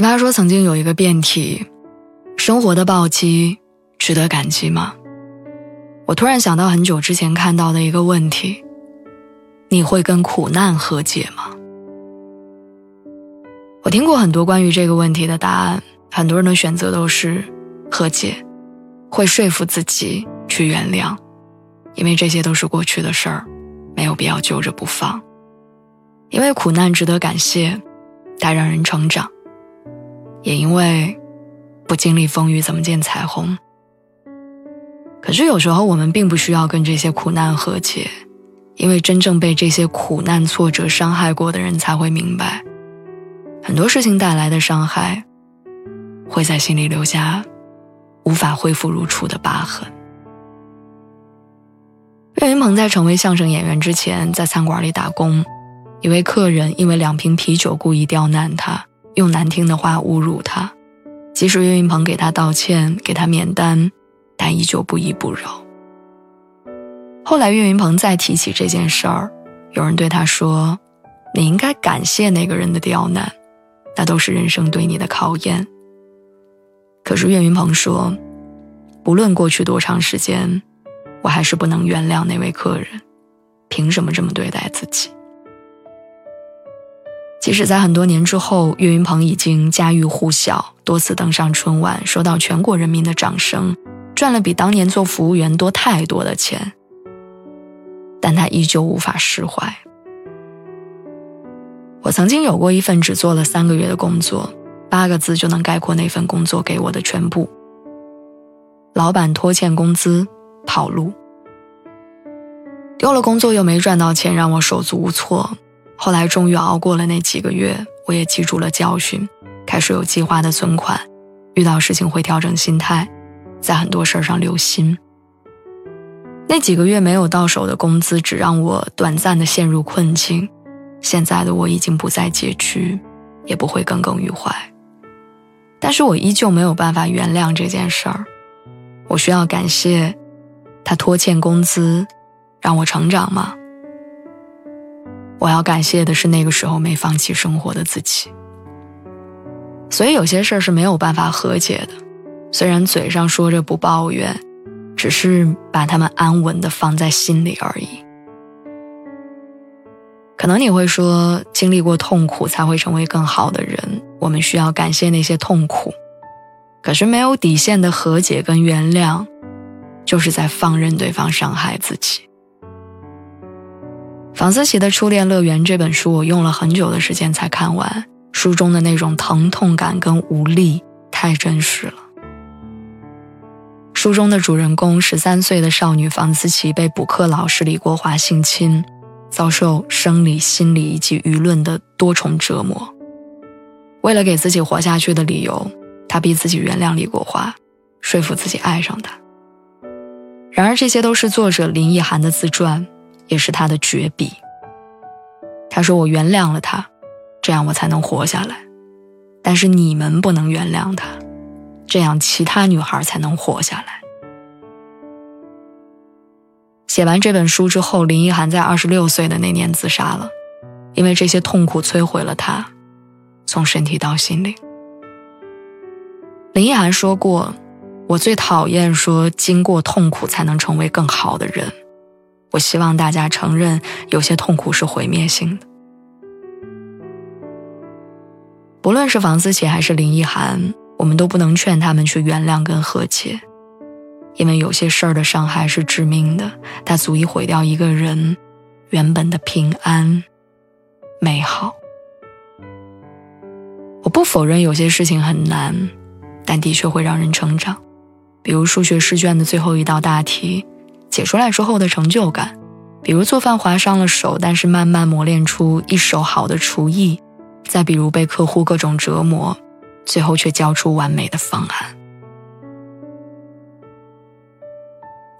奇葩说曾经有一个辩题：生活的暴击值得感激吗？我突然想到很久之前看到的一个问题：你会跟苦难和解吗？我听过很多关于这个问题的答案，很多人的选择都是和解，会说服自己去原谅，因为这些都是过去的事儿，没有必要揪着不放。因为苦难值得感谢，它让人成长。也因为不经历风雨，怎么见彩虹？可是有时候我们并不需要跟这些苦难和解，因为真正被这些苦难挫折伤害过的人才会明白，很多事情带来的伤害，会在心里留下无法恢复如初的疤痕。岳云鹏在成为相声演员之前，在餐馆里打工，一位客人因为两瓶啤酒故意刁难他。用难听的话侮辱他，即使岳云鹏给他道歉，给他免单，但依旧不依不饶。后来岳云鹏再提起这件事儿，有人对他说：“你应该感谢那个人的刁难，那都是人生对你的考验。”可是岳云鹏说：“不论过去多长时间，我还是不能原谅那位客人，凭什么这么对待自己？”即使在很多年之后，岳云鹏已经家喻户晓，多次登上春晚，受到全国人民的掌声，赚了比当年做服务员多太多的钱，但他依旧无法释怀。我曾经有过一份只做了三个月的工作，八个字就能概括那份工作给我的全部：老板拖欠工资，跑路。丢了工作又没赚到钱，让我手足无措。后来终于熬过了那几个月，我也记住了教训，开始有计划的存款，遇到事情会调整心态，在很多事儿上留心。那几个月没有到手的工资，只让我短暂的陷入困境。现在的我已经不再拮据，也不会耿耿于怀，但是我依旧没有办法原谅这件事儿。我需要感谢他拖欠工资，让我成长吗？我要感谢的是那个时候没放弃生活的自己。所以有些事儿是没有办法和解的，虽然嘴上说着不抱怨，只是把他们安稳的放在心里而已。可能你会说，经历过痛苦才会成为更好的人，我们需要感谢那些痛苦。可是没有底线的和解跟原谅，就是在放任对方伤害自己。房思琪的《初恋乐园》这本书，我用了很久的时间才看完。书中的那种疼痛感跟无力太真实了。书中的主人公十三岁的少女房思琪被补课老师李国华性侵，遭受生理、心理以及舆论的多重折磨。为了给自己活下去的理由，她逼自己原谅李国华，说服自己爱上他。然而，这些都是作者林奕涵的自传。也是他的绝笔。他说：“我原谅了他，这样我才能活下来。但是你们不能原谅他，这样其他女孩才能活下来。”写完这本书之后，林奕涵在二十六岁的那年自杀了，因为这些痛苦摧毁了他，从身体到心灵。林奕涵说过：“我最讨厌说经过痛苦才能成为更好的人。”我希望大家承认，有些痛苦是毁灭性的。不论是房思琪还是林奕涵，我们都不能劝他们去原谅跟和解，因为有些事儿的伤害是致命的，它足以毁掉一个人原本的平安、美好。我不否认有些事情很难，但的确会让人成长，比如数学试卷的最后一道大题。解出来之后的成就感，比如做饭划伤了手，但是慢慢磨练出一手好的厨艺；再比如被客户各种折磨，最后却交出完美的方案。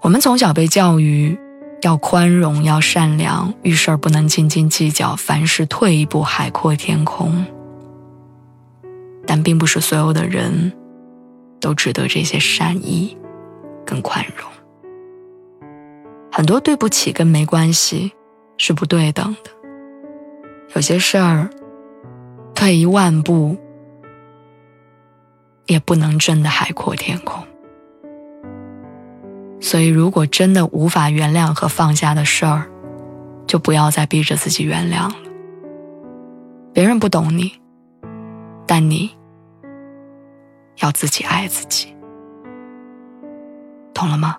我们从小被教育要宽容，要善良，遇事儿不能斤斤计较，凡事退一步海阔天空。但并不是所有的人都值得这些善意跟宽容。很多对不起跟没关系是不对等的。有些事儿，退一万步也不能真的海阔天空。所以，如果真的无法原谅和放下的事儿，就不要再逼着自己原谅了。别人不懂你，但你要自己爱自己，懂了吗？